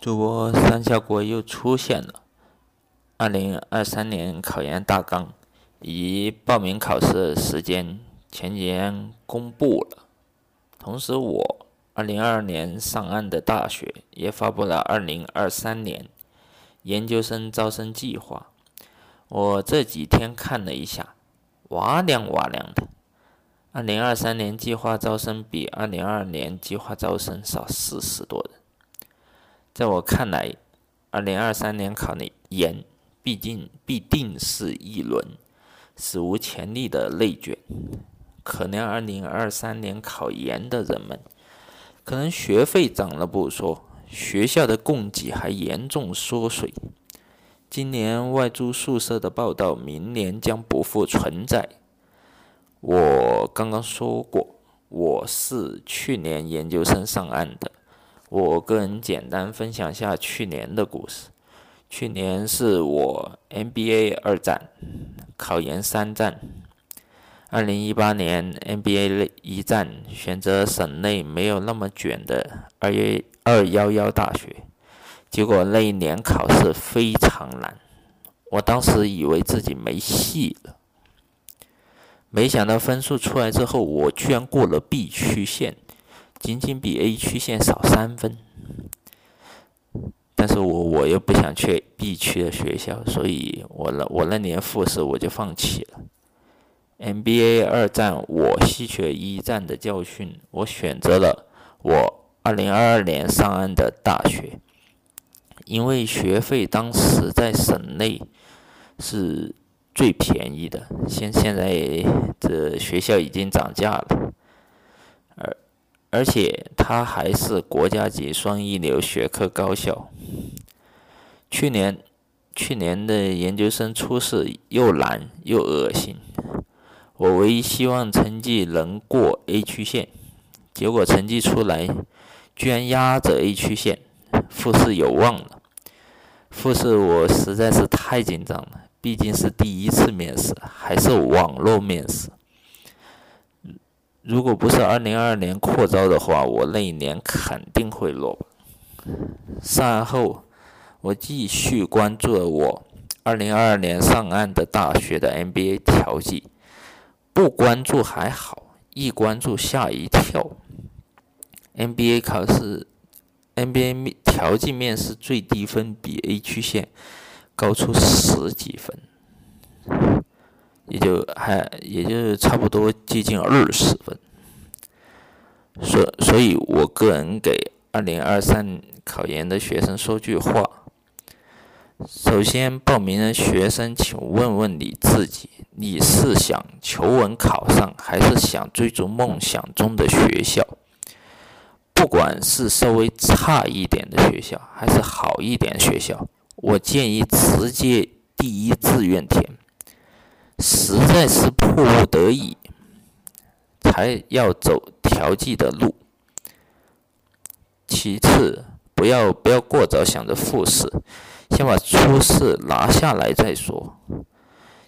主播三下国又出现了。二零二三年考研大纲以及报名考试时间前几天公布了。同时，我二零二二年上岸的大学也发布了二零二三年研究生招生计划。我这几天看了一下，哇凉哇凉的。二零二三年计划招生比二零二二年计划招生少四十多人。在我看来，二零二三年考研毕竟必定是一轮史无前例的内卷。可能二零二三年考研的人们，可能学费涨了不说，学校的供给还严重缩水。今年外租宿舍的报道，明年将不复存在。我刚刚说过，我是去年研究生上岸的。我个人简单分享下去年的故事。去年是我 MBA 二战，考研三战。二零一八年 MBA 一战，选择省内没有那么卷的二幺二幺幺大学，结果那一年考试非常难，我当时以为自己没戏了。没想到分数出来之后，我居然过了 B 区线，仅仅比 A 区线少三分。但是我我又不想去 B 区的学校，所以我那我那年复试我就放弃了。MBA 二战我吸取了一战的教训，我选择了我二零二二年上岸的大学，因为学费当时在省内是。最便宜的，现现在这学校已经涨价了，而而且它还是国家级双一流学科高校。去年去年的研究生初试又难又恶心，我唯一希望成绩能过 A 区线，结果成绩出来居然压着 A 区线，复试有望了。复试我实在是太紧张了。毕竟是第一次面试，还是网络面试。如果不是二零二二年扩招的话，我那一年肯定会落榜。上岸后，我继续关注了我二零二二年上岸的大学的 MBA 调剂。不关注还好，一关注吓一跳。MBA 考试，MBA 面调剂面试最低分比 A 区线。高出十几分，就还也就差不多接近二十分，所所以，我个人给二零二三考研的学生说句话：首先，报名的学生，请问问你自己，你是想求稳考上，还是想追逐梦想中的学校？不管是稍微差一点的学校，还是好一点学校。我建议直接第一志愿填，实在是迫不得已才要走调剂的路。其次，不要不要过早想着复试，先把初试拿下来再说。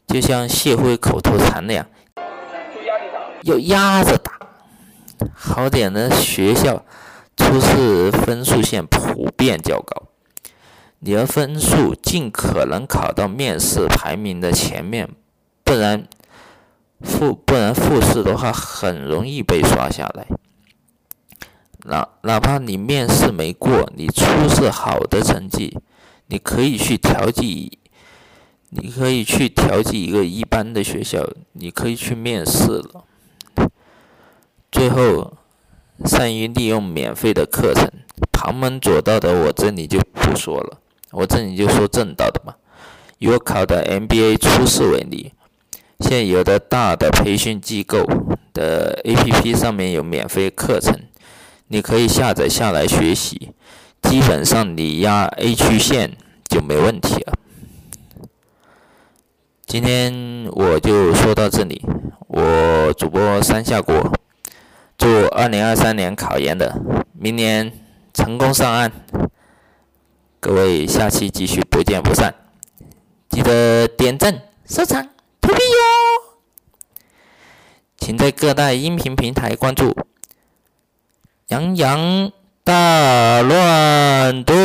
就像谢辉口头禅那样，要压着打。好点的学校，初试分数线普遍较高。你的分数尽可能考到面试排名的前面，不然复不然复试的话很容易被刷下来。哪哪怕你面试没过，你初试好的成绩，你可以去调剂，你可以去调剂一个一般的学校，你可以去面试了。最后，善于利用免费的课程，旁门左道的我这里就不说了。我这里就说正道的嘛，以我考的 MBA 初试为例，现有的大的培训机构的 APP 上面有免费课程，你可以下载下来学习，基本上你压 A 区线就没问题了。今天我就说到这里，我主播三下国，祝2023年考研的明年成功上岸。各位，下期继续不见不散，记得点赞、收藏、请在各大音频平台关注。杨洋大乱炖。